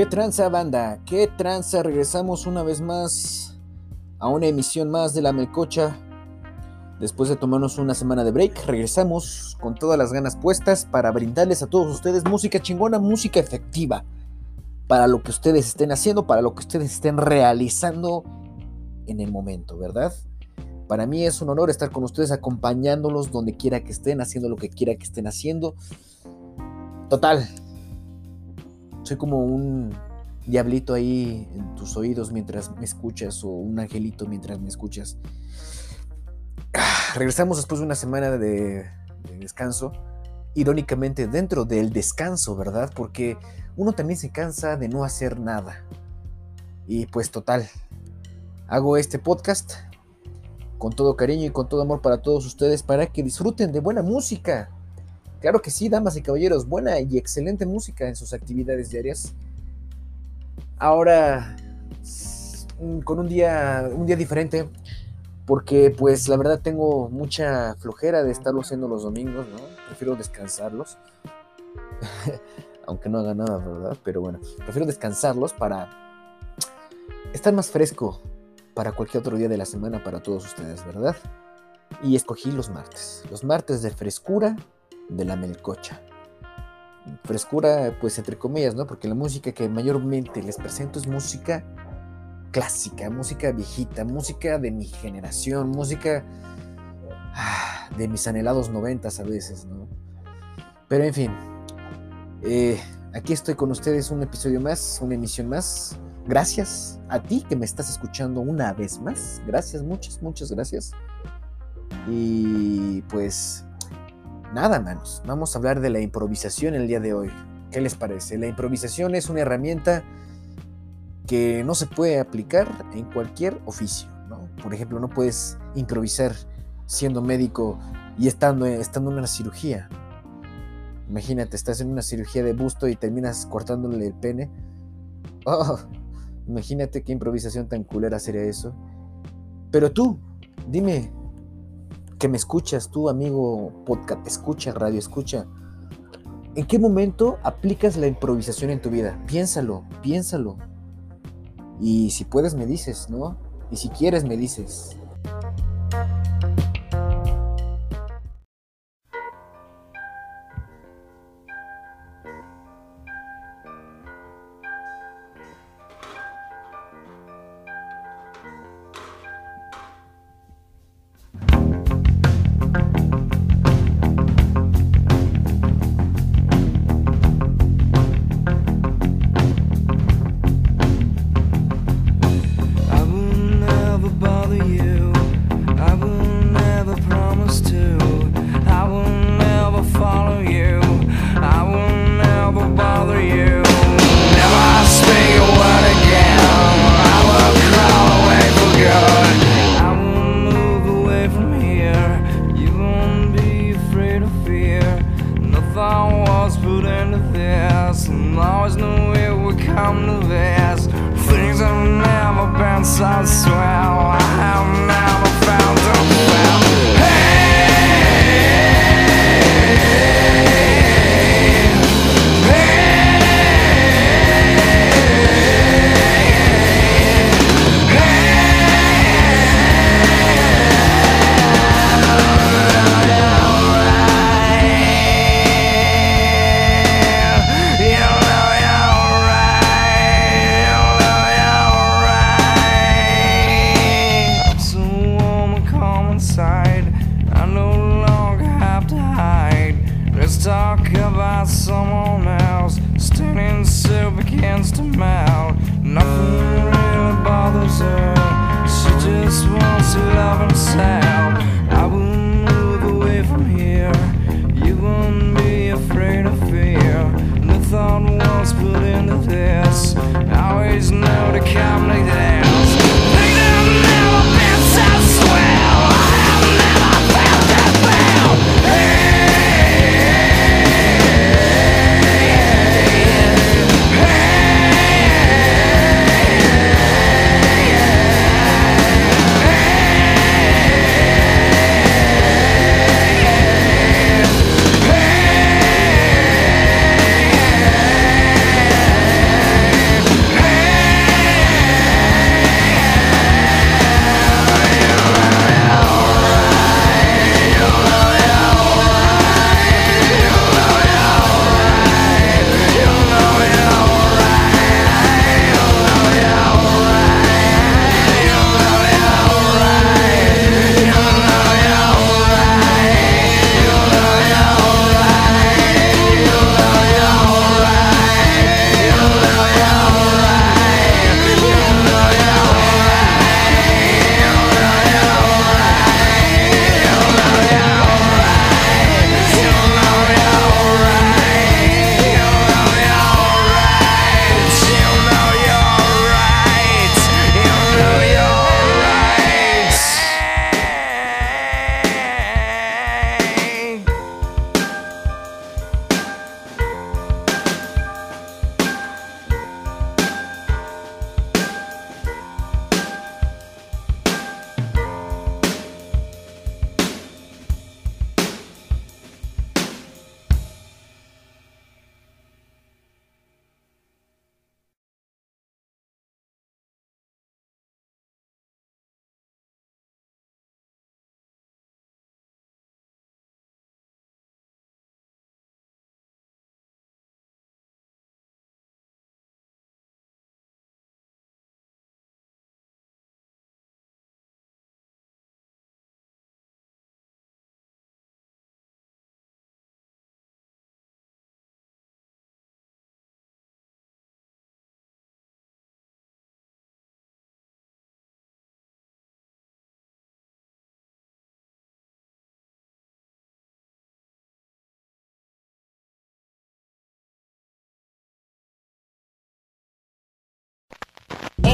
¿Qué tranza banda? ¿Qué tranza? Regresamos una vez más a una emisión más de la Melcocha. Después de tomarnos una semana de break, regresamos con todas las ganas puestas para brindarles a todos ustedes música chingona, música efectiva. Para lo que ustedes estén haciendo, para lo que ustedes estén realizando en el momento, ¿verdad? Para mí es un honor estar con ustedes acompañándolos donde quiera que estén, haciendo lo que quiera que estén haciendo. Total, soy como un diablito ahí en tus oídos mientras me escuchas o un angelito mientras me escuchas. Regresamos después de una semana de, de, descanso. Irónicamente dentro del descanso, ¿verdad? Porque uno también se cansa de no hacer nada. Y pues total, hago este podcast con todo cariño y con todo amor para todos ustedes para que disfruten de buena música Claro que sí, damas y caballeros, buena y excelente música en sus actividades diarias. Ahora, mm, con un día, un día diferente, porque pues la verdad tengo mucha flojera de estarlo haciendo los domingos, ¿no? Prefiero descansarlos. Aunque no haga nada, ¿verdad? Pero bueno, prefiero descansarlos para estar más fresco para cualquier otro día de la semana para todos ustedes, ¿verdad? Y escogí los martes. Los martes de frescura de la melcocha. Frescura, pues entre comillas, ¿no? Porque la música que mayormente les presento es música clásica, música viejita, música de mi generación, música ah, de mis anhelados noventas a veces, ¿no? Pero en fin, eh, aquí estoy con ustedes un episodio más, una emisión más. Gracias a ti que me estás escuchando una vez más. Gracias, muchas, muchas gracias. Y pues Nada, manos. Vamos a hablar de la improvisación el día de hoy. ¿Qué les parece? La improvisación es una herramienta que no se puede aplicar en cualquier oficio. ¿no? Por ejemplo, no puedes improvisar siendo médico y estando, estando en una cirugía. Imagínate, estás en una cirugía de busto y terminas cortándole el pene. Oh, imagínate qué improvisación tan culera sería eso. Pero tú, dime, que me escuchas, tú amigo podcast, escucha, radio escucha. ¿En qué momento aplicas la improvisación en tu vida? Piénsalo, piénsalo. Y si puedes me dices, ¿no? Y si quieres me dices.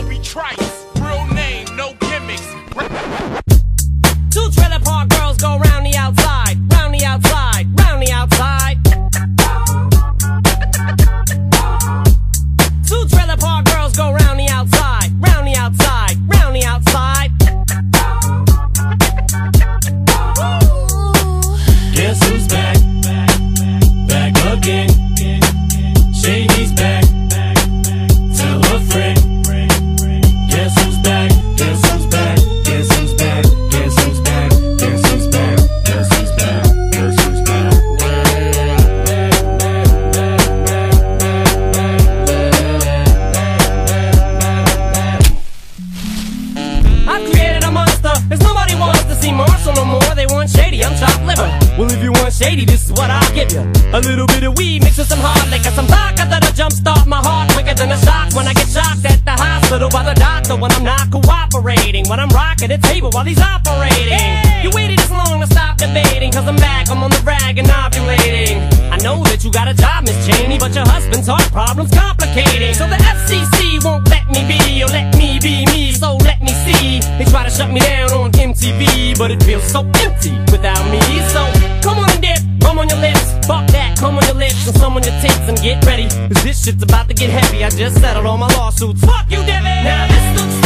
Obi Trice, real name, no gimmicks. Two trailer park When I'm rocking the table while he's operating. You waited this long to stop debating, cause I'm back. I'm on the rag and ovulating. I know that you got a job, Miss Cheney, but your husband's heart problem's complicating. So the FCC won't let me be, or let me be me, so let me see. They try to shut me down on MTV, but it feels so empty without me. So come on and dip, rum on your lips, fuck that, come on your lips, and some on your tits, and get ready. Cause this shit's about to get heavy. I just settled all my lawsuits. Fuck you, Devin! Now this looks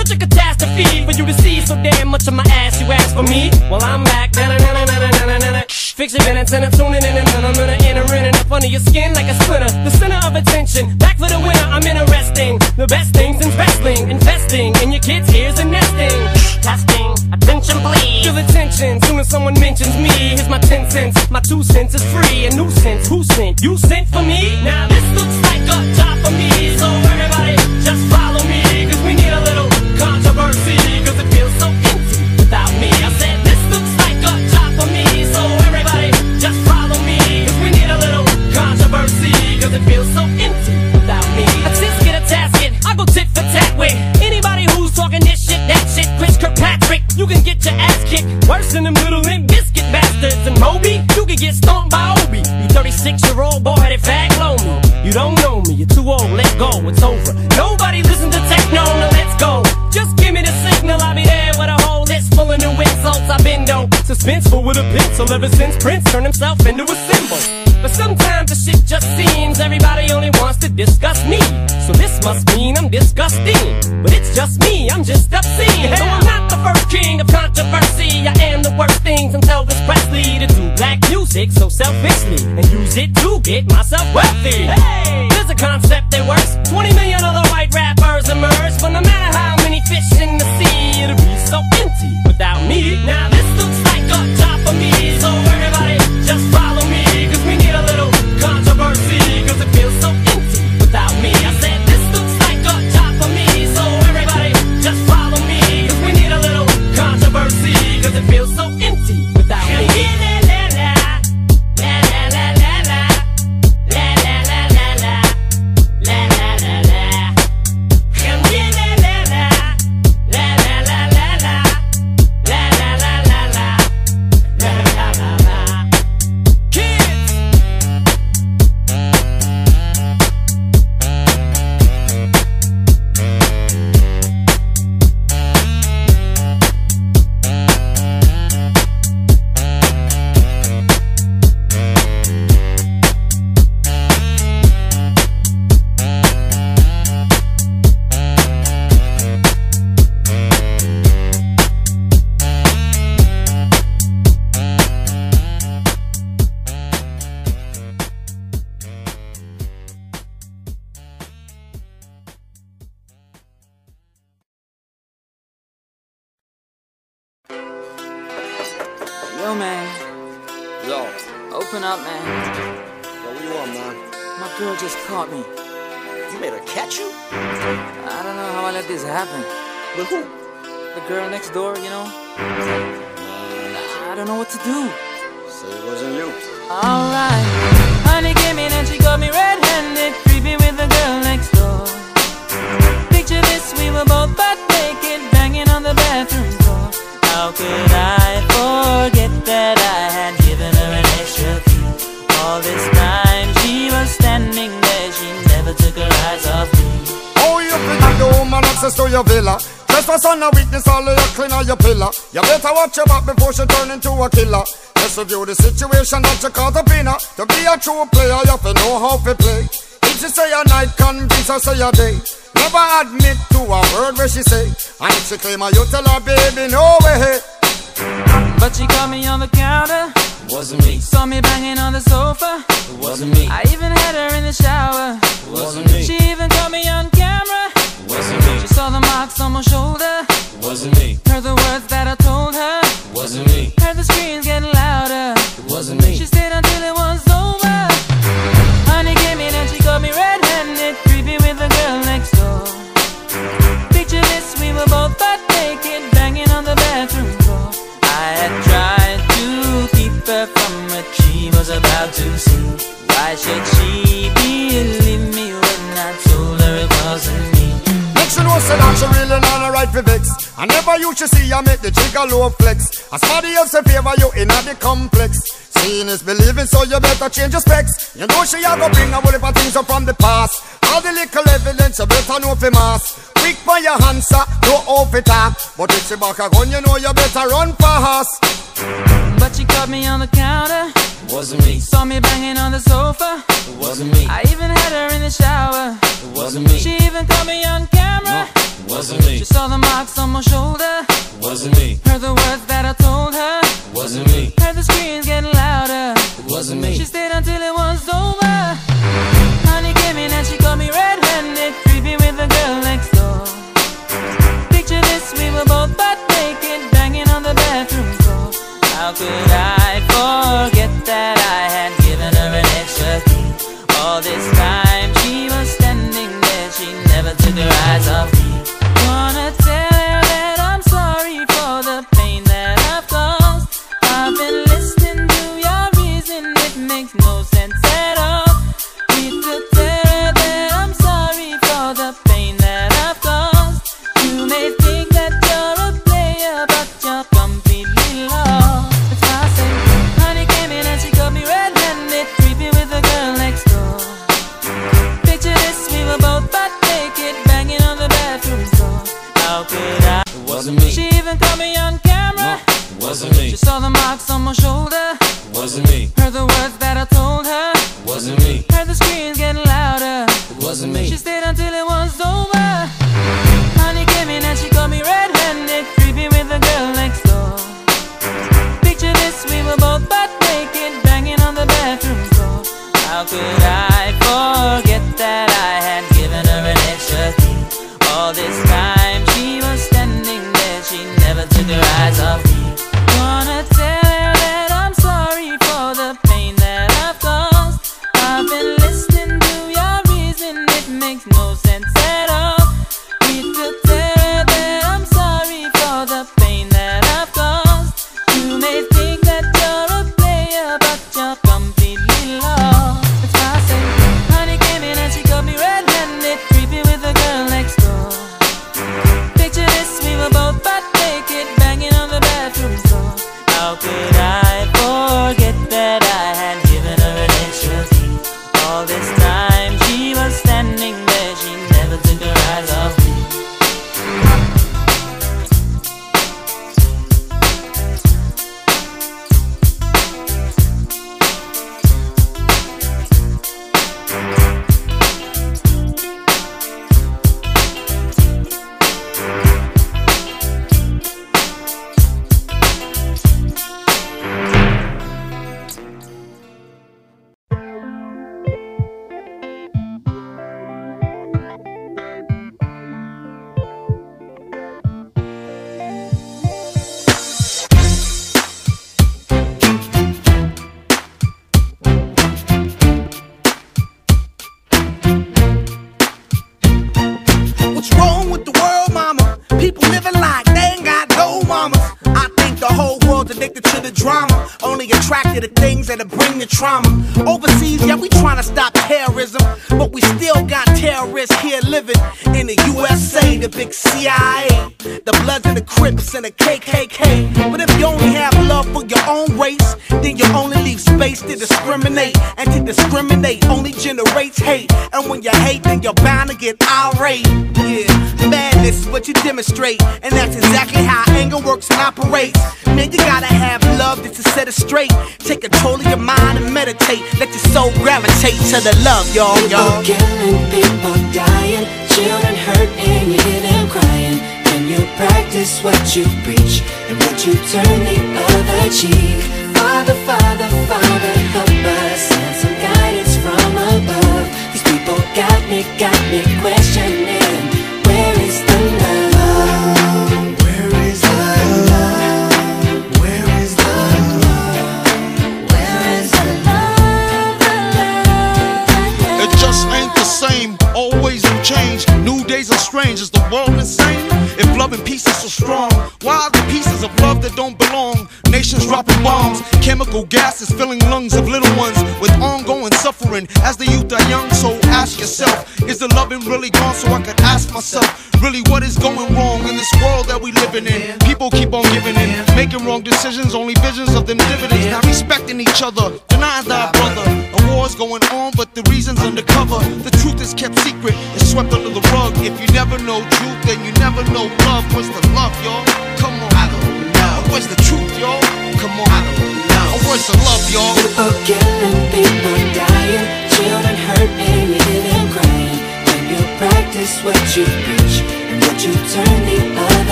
such a catastrophe for you to see so damn much of my ass. You ask for me, well I'm back. Na-na-na-na-na-na-na-na. Fix your minutes and I'm tuning in and I'm gonna enter in and up under your skin like a splinter. The center of attention, back for the winner. I'm interesting. The best things in wrestling, investing in your kids' ears and nesting. Testing, attention please. Feel the tension soon as someone mentions me. Here's my ten cents, my two cents is free. A nuisance, who sent? You sent for me? Now this looks like a job for me, so everybody just follow me, it feels so empty without me. A tis get a tasket, I go tit for tat with anybody who's talking this shit, that shit, Chris Kirkpatrick. You can get your ass kicked worse than them little limp biscuit bastards. And Moby, you can get stomped by Obi. You 36 year old boy headed fag me. You don't know me, you're too old, let go, it's over. Nobody listen to techno, now let's go. Just give me the signal, I'll be there with a whole list full of new insults. I've been though suspenseful with a pencil ever since Prince turned himself into a symbol. But sometimes the shit just seems everybody only wants to discuss me. So this must mean I'm disgusting. But it's just me, I'm just obscene. So I'm not the first king of controversy. I am the worst things from Elvis Presley to do black music so selfishly and use it to get myself wealthy. Hey, there's a concept that works. 20 million other white rappers emerge, but no matter how many fish in the sea, it'll be so empty without me. Now Let's the situation that you caught up in her. To be a true player, you have to know how to play. If she say a night, convince her say a day. Never admit to a word where she say. And if she claim her, you tell her, baby, no way. But she caught me on the counter, Wasn't me. saw me banging on the sofa. Wasn't me. I even had her in the shower. Wasn't me. She even caught me on camera. Wasn't me. She saw the marks on my shoulder. Wasn't me. Heard the words that I told her. Wasn't me. Heard the screams getting louder. It Wasn't me. She stayed until it was over. Honey came in and she got me red-handed, creepy with the girl next door. Picture this, we were both butt naked, banging on the bathroom floor. I had tried to keep her from what she was about to see. Why should she say that she really not a right for vex. I never you should see I make the jigger low flex. As somebody else in favor you in the complex. Seeing is believing, so you better change your specs. You know she a go bring a whole heap of things up from the past. All the little evidence you better know for mass. Quick for your answer, no off it talk. But if she back a gun, you know you better run fast. But she caught me on the counter, Wasn't me. saw me banging on the sofa. Wasn't me. I even had her in the shower. Wasn't me. She even caught me on camera. Wasn't me. She saw the marks on my shoulder. Wasn't me. Heard the words that I told her. Wasn't me. Heard the screams getting louder. Wasn't me. She stayed until it was over. Honey came in and she got me red-handed, creepy with the girl y'all,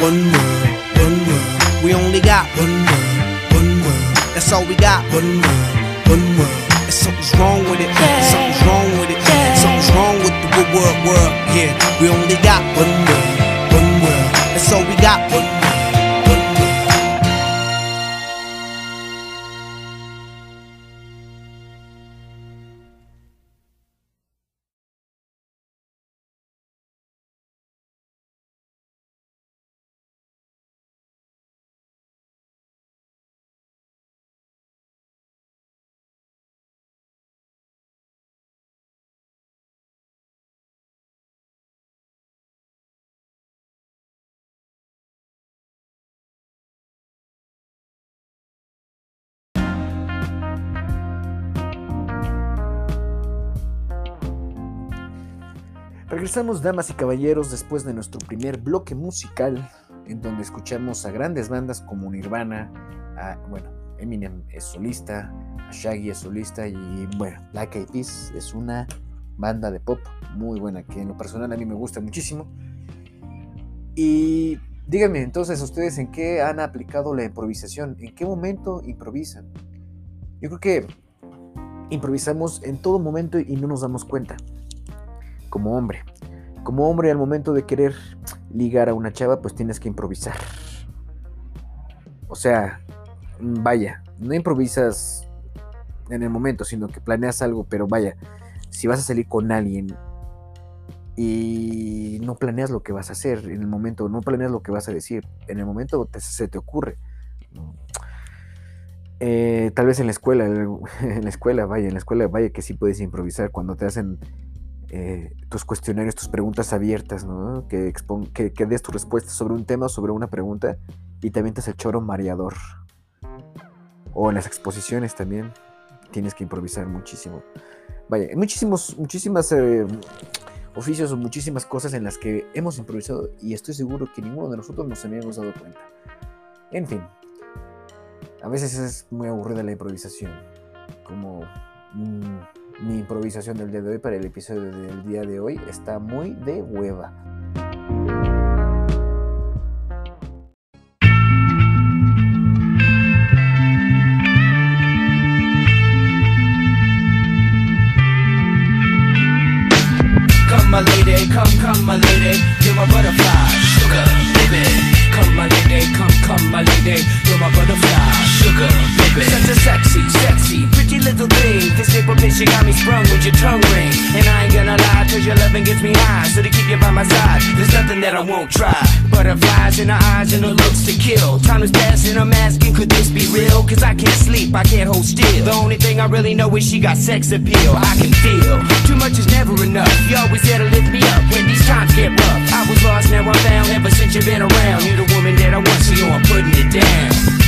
One world, one world. We only got one world, one world. That's all we got. One world, one world. And something's wrong with it. Something's wrong with it. Something's wrong with the wo- world, world. Yeah, we only got one world, Regresamos, damas y caballeros, después de nuestro primer bloque musical, en donde escuchamos a grandes bandas como Nirvana, a, bueno, Eminem es solista, a Shaggy es solista y, bueno, Black Eyed Peas es una banda de pop muy buena, que en lo personal a mí me gusta muchísimo. Y díganme entonces ustedes en qué han aplicado la improvisación, en qué momento improvisan. Yo creo que improvisamos en todo momento y no nos damos cuenta. Como hombre. Como hombre al momento de querer ligar a una chava, pues tienes que improvisar. O sea, vaya, no improvisas en el momento, sino que planeas algo, pero vaya, si vas a salir con alguien y no planeas lo que vas a hacer en el momento, no planeas lo que vas a decir, en el momento se te ocurre. Eh, tal vez en la escuela, en la escuela, vaya, en la escuela, vaya que sí puedes improvisar cuando te hacen eh, tus cuestionarios, tus preguntas abiertas. Que, des tu respuesta sobre un tema, sobre una pregunta y te avientas el choro mareador. O en las exposiciones también tienes que improvisar muchísimo. Vaya, muchísimos, muchísimas eh, oficios o muchísimas cosas en las que hemos improvisado y estoy seguro que ninguno de nosotros nos habíamos dado cuenta. En fin, a veces es muy aburrida la improvisación, como mm, mi improvisación del día de hoy para el episodio del día de hoy está muy de hueva. Come my lady, come, come my lady, you're my butterfly, sugar, baby. Come my lady, come, come my lady, you're my butterfly, sugar, baby. Such a sexy, sexy, pretty little thing. This paper bitch, you got me sprung with your tongue ring. And I ain't gonna lie, cause your loving gets me high. So to keep you by my side, there's nothing that I won't try. Butterflies in her eyes and her looks to kill. Time is passing, I'm asking, could this be real? Cause I can't sleep, I can't hold still. The only thing I really know is she got sex appeal. I can feel too much is never enough. You always there to lift me up when these times get rough. I was lost, now I'm found. Ever since you've been around, you're the woman that I want, so yo, I'm putting it down.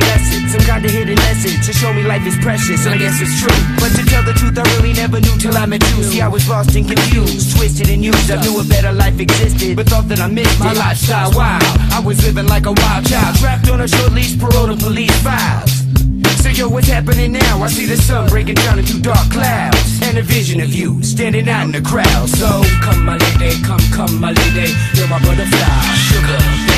Deserve you some kind of hidden message to show me life is precious, and I guess it's true. But to tell the truth, I really never knew till I met you. See, I was lost and confused, twisted and used. I knew a better life existed, but thought that I missed my lifestyle. Wild, I was living like a wild child, trapped on a short leash, parole to police files. So yo, what's happening now? I see the sun breaking down into dark clouds And a vision of you standing out in the crowd So come my lady, come, come my lady You're my butterfly, sugar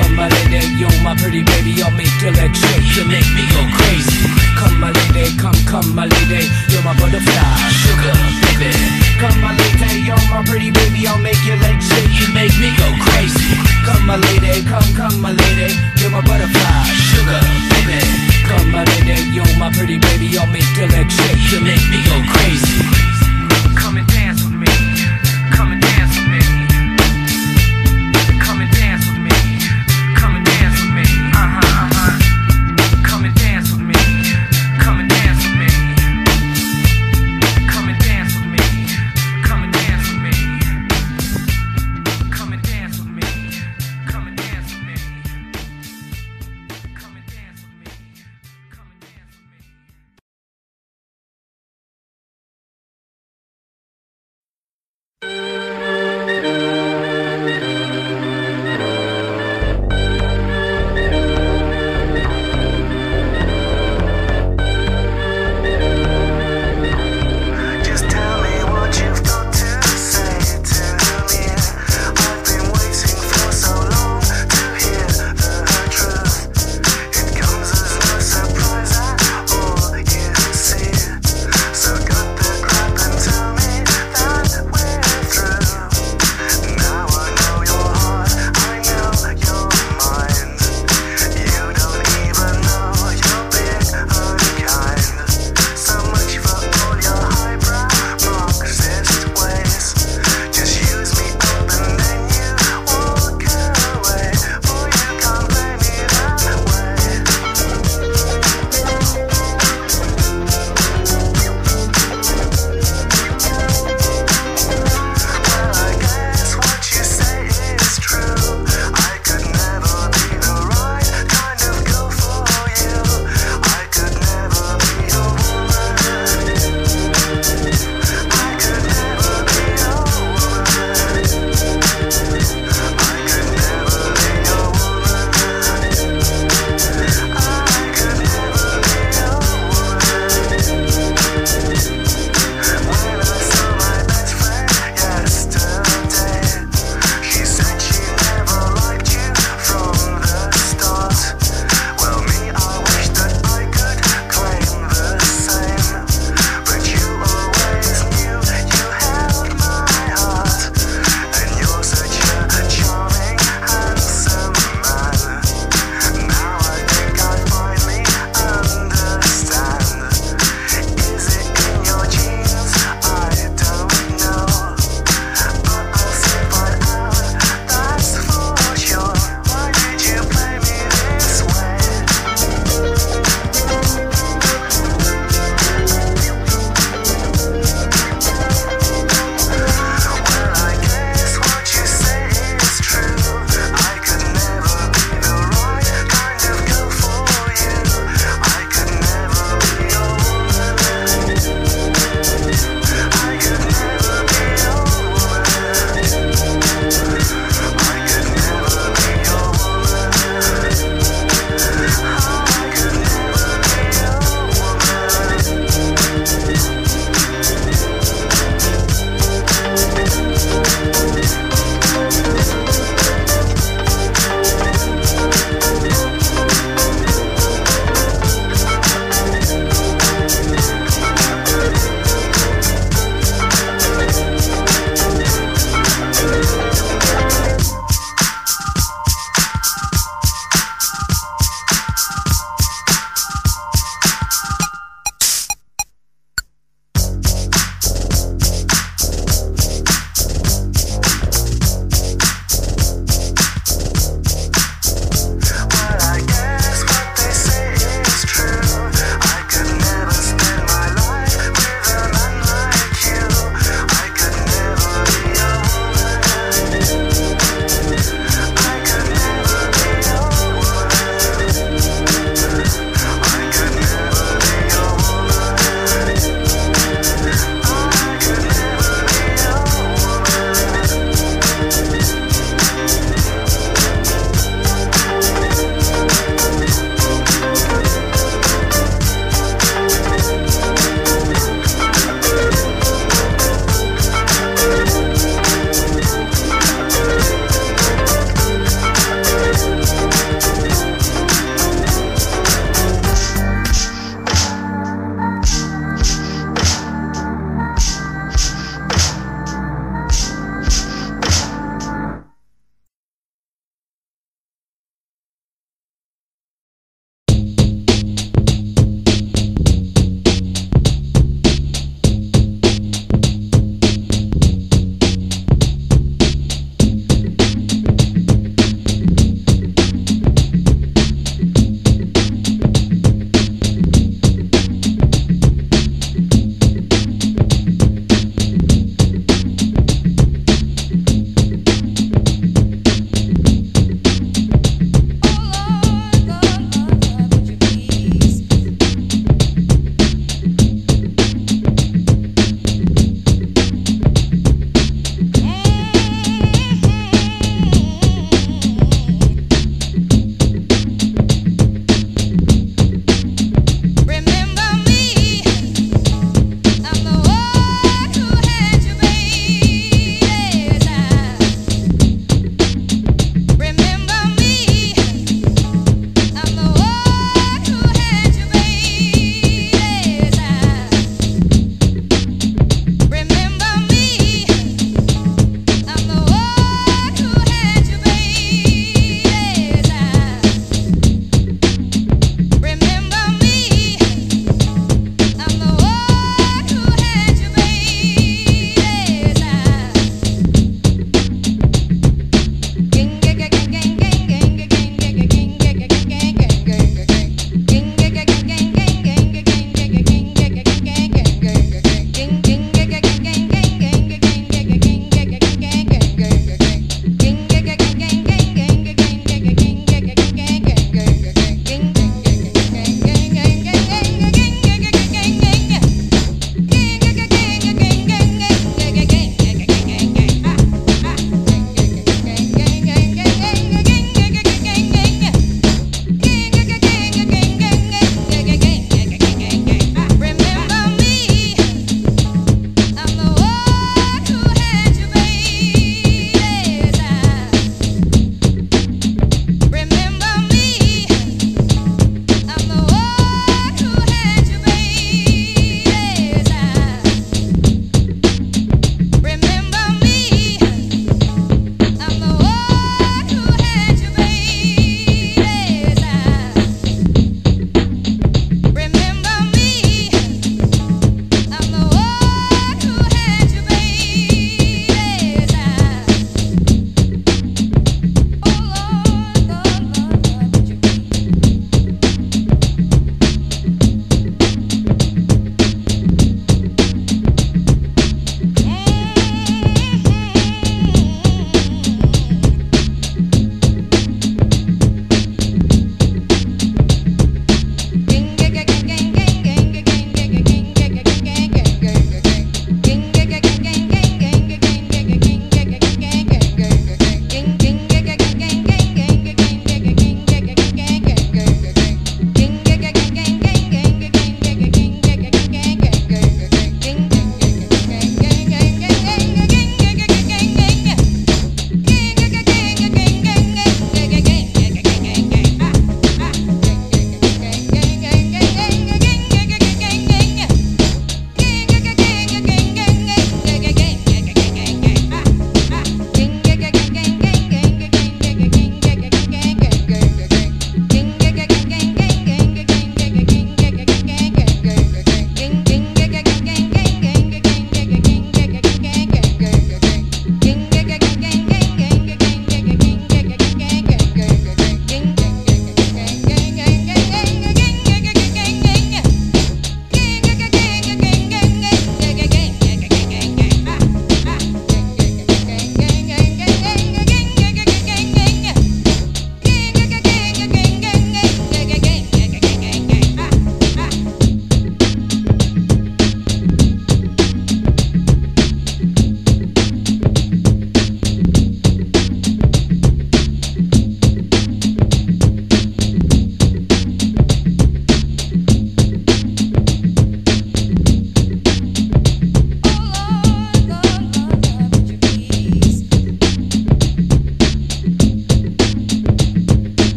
Come my lady, yo, my pretty baby, I'll make you let shake, you make me go crazy. Come my lady, come, come my lady, you're my butterfly, sugar baby. Come my lady, yo, my pretty baby, I'll make you let shake, you make me go crazy. Come my lady, come, come my lady, you're my butterfly, sugar baby. Come my lady, yo, my pretty baby, I'll make you let shake, you make me go crazy.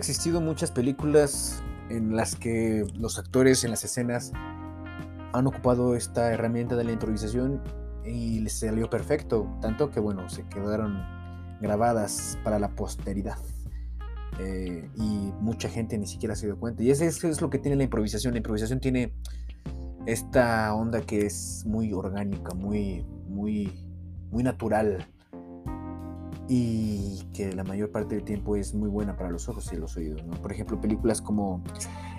Existido muchas películas en las que los actores en las escenas han ocupado esta herramienta de la improvisación y les salió perfecto, tanto que bueno, se quedaron grabadas para la posteridad. Eh, y mucha gente ni siquiera se dio cuenta. Y eso es, lo que tiene la improvisación. La improvisación tiene esta onda que es muy orgánica, muy, muy, muy natural. Y que la mayor parte del tiempo es muy buena para los ojos y los oídos. Por ejemplo, películas como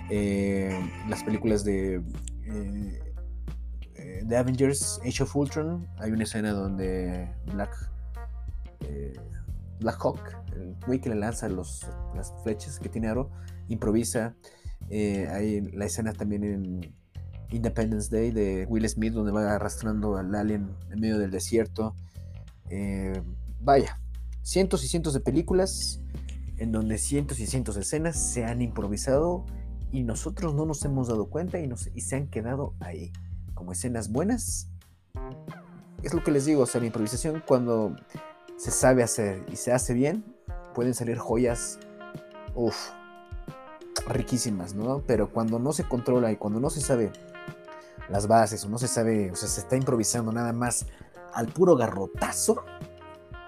eh, las películas de eh, eh, Avengers, Age of Ultron. Hay una escena donde Black, eh, Black Hawk, el güey que le lanza los, las flechas que tiene aro, improvisa. Hay la escena también en Independence Day de Will Smith, donde va arrastrando al alien en medio del desierto. Vaya, cientos y cientos de películas en donde cientos y cientos de escenas se han improvisado y nosotros no nos hemos dado cuenta y, nos- y se han quedado ahí, como escenas buenas. Es lo que les digo, o sea, la improvisación cuando se sabe hacer y se hace bien, pueden salir joyas, uff, riquísimas, ¿no? Pero cuando no se controla y cuando no se sabe las bases o no se sabe, o sea, se está improvisando nada más al puro garrotazo,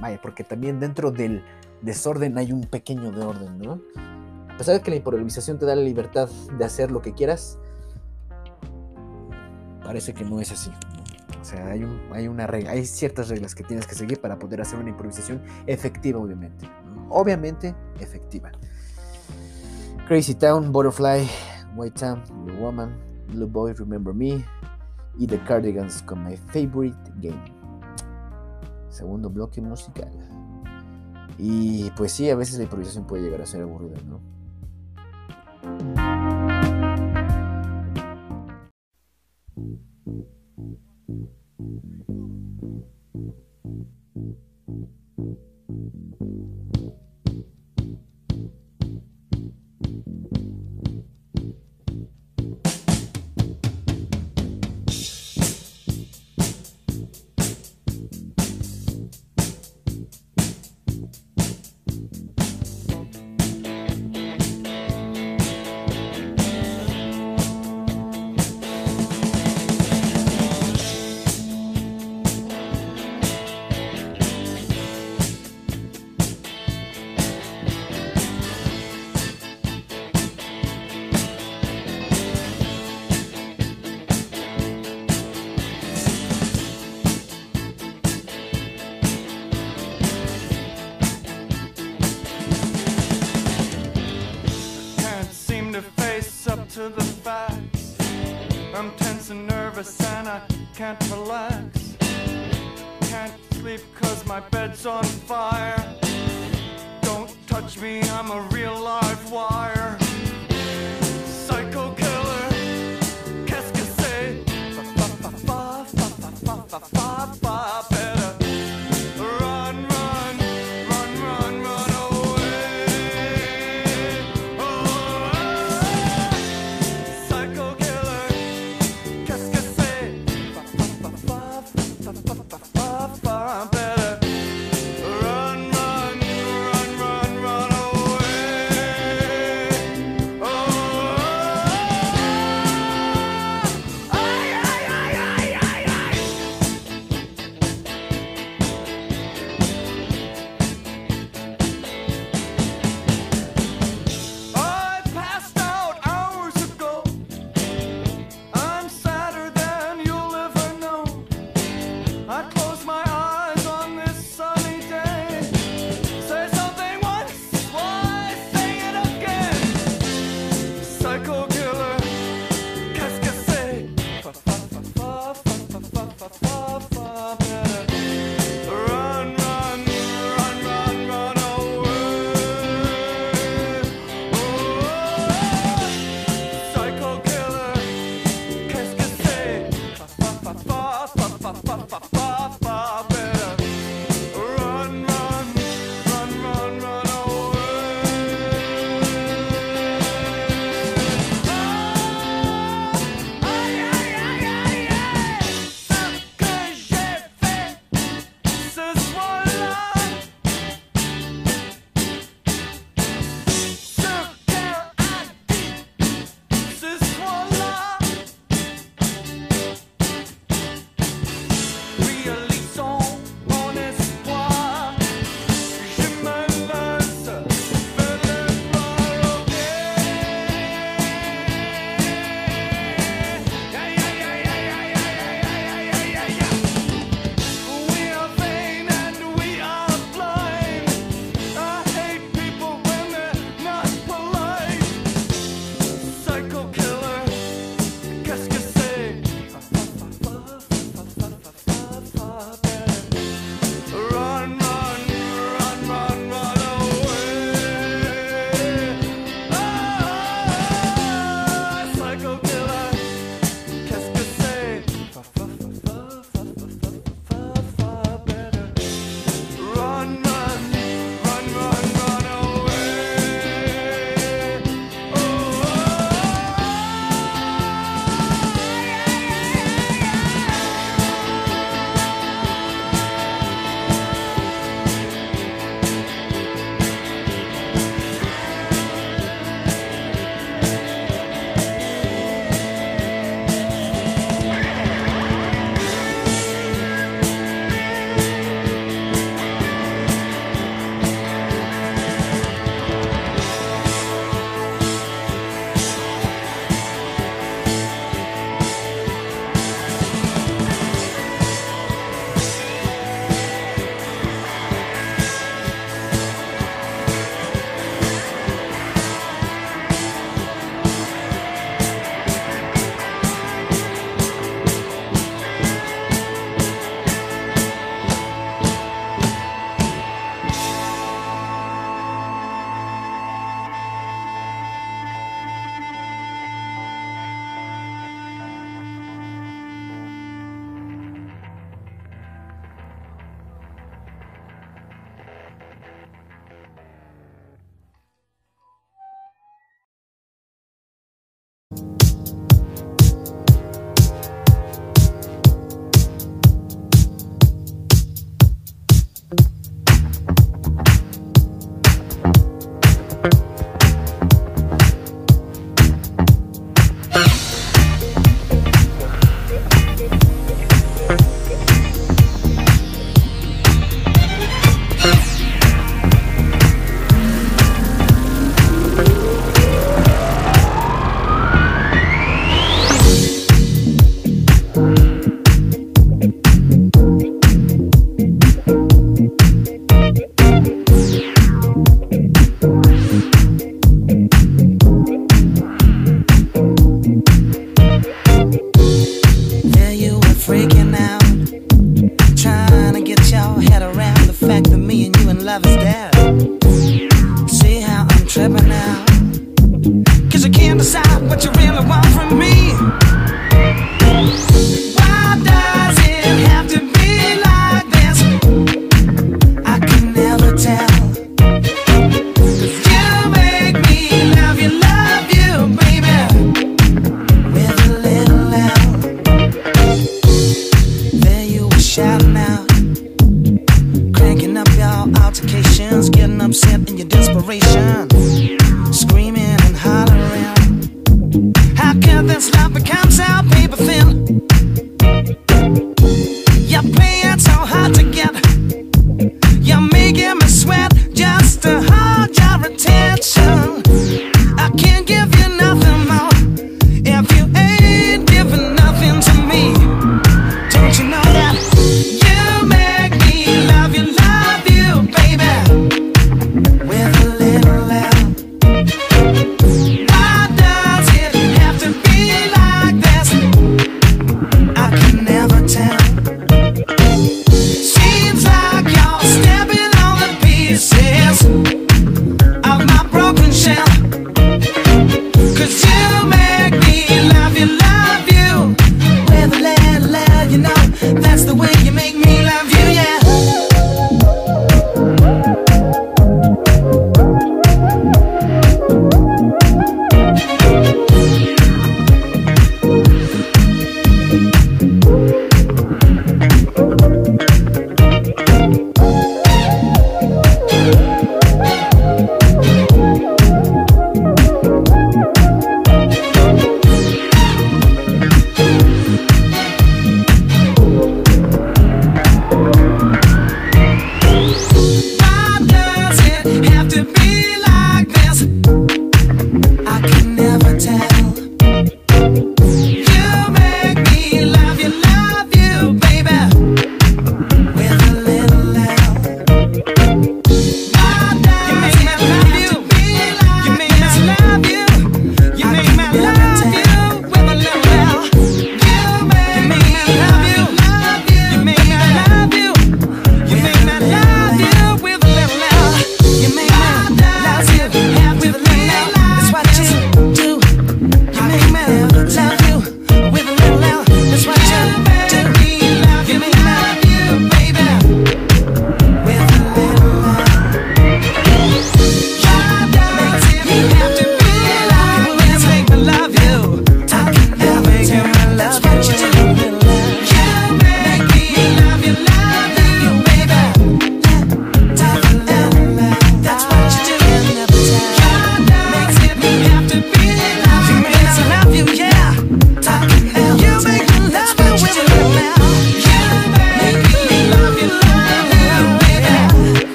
vaya, porque también dentro del desorden hay un pequeño de orden, ¿no? A pesar de que la improvisación te da la libertad de hacer lo que quieras, parece que no es así. O sea, hay, un, hay, una regla, hay ciertas reglas que tienes que seguir para poder hacer una improvisación efectiva, obviamente. Obviamente efectiva. Crazy Town, Butterfly, White Town, The Woman, Blue Boy, Remember Me y The Cardigans con My Favorite Game. Segundo bloque musical. Y pues sí, a veces la improvisación puede llegar a ser aburrida, ¿no? I can't relax. Can't sleep cause my bed's on fire. Don't touch me, I'm a real live wire. Psycho killer, qu'est-ce que c'est?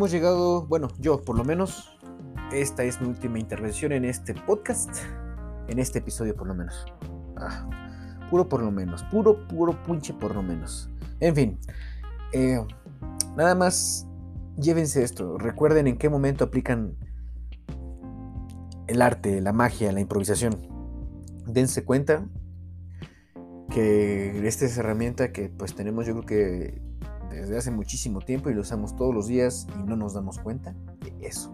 Hemos llegado, bueno, yo por lo menos, esta es mi última intervención en este podcast, en este episodio por lo menos. Ah, puro por lo menos, puro, puro punche por lo menos. En fin, eh, nada más llévense esto, recuerden en qué momento aplican el arte, la magia, la improvisación. Dense cuenta que esta es herramienta que pues tenemos yo creo que desde hace muchísimo tiempo y lo usamos todos los días y no nos damos cuenta de eso.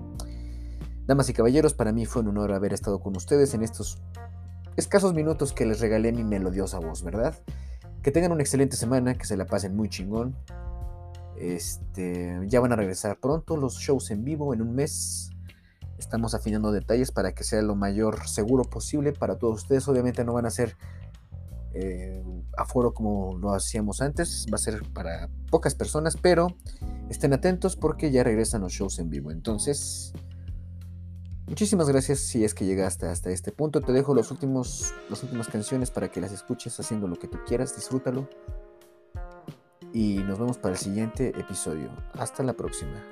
Damas y caballeros, para mí fue un honor haber estado con ustedes en estos escasos minutos que les regalé mi melodiosa voz, ¿verdad? Que tengan una excelente semana, que se la pasen muy chingón. Este, ya van a regresar pronto los shows en vivo en un mes. Estamos afinando detalles para que sea lo mayor seguro posible para todos ustedes. Obviamente no van a ser eh, aforo como lo hacíamos antes, va a ser para pocas personas, pero estén atentos porque ya regresan los shows en vivo. Entonces, muchísimas gracias si es que llegaste hasta este punto. Te dejo los últimos, las últimas canciones para que las escuches haciendo lo que tú quieras, disfrútalo. Y nos vemos para el siguiente episodio. Hasta la próxima.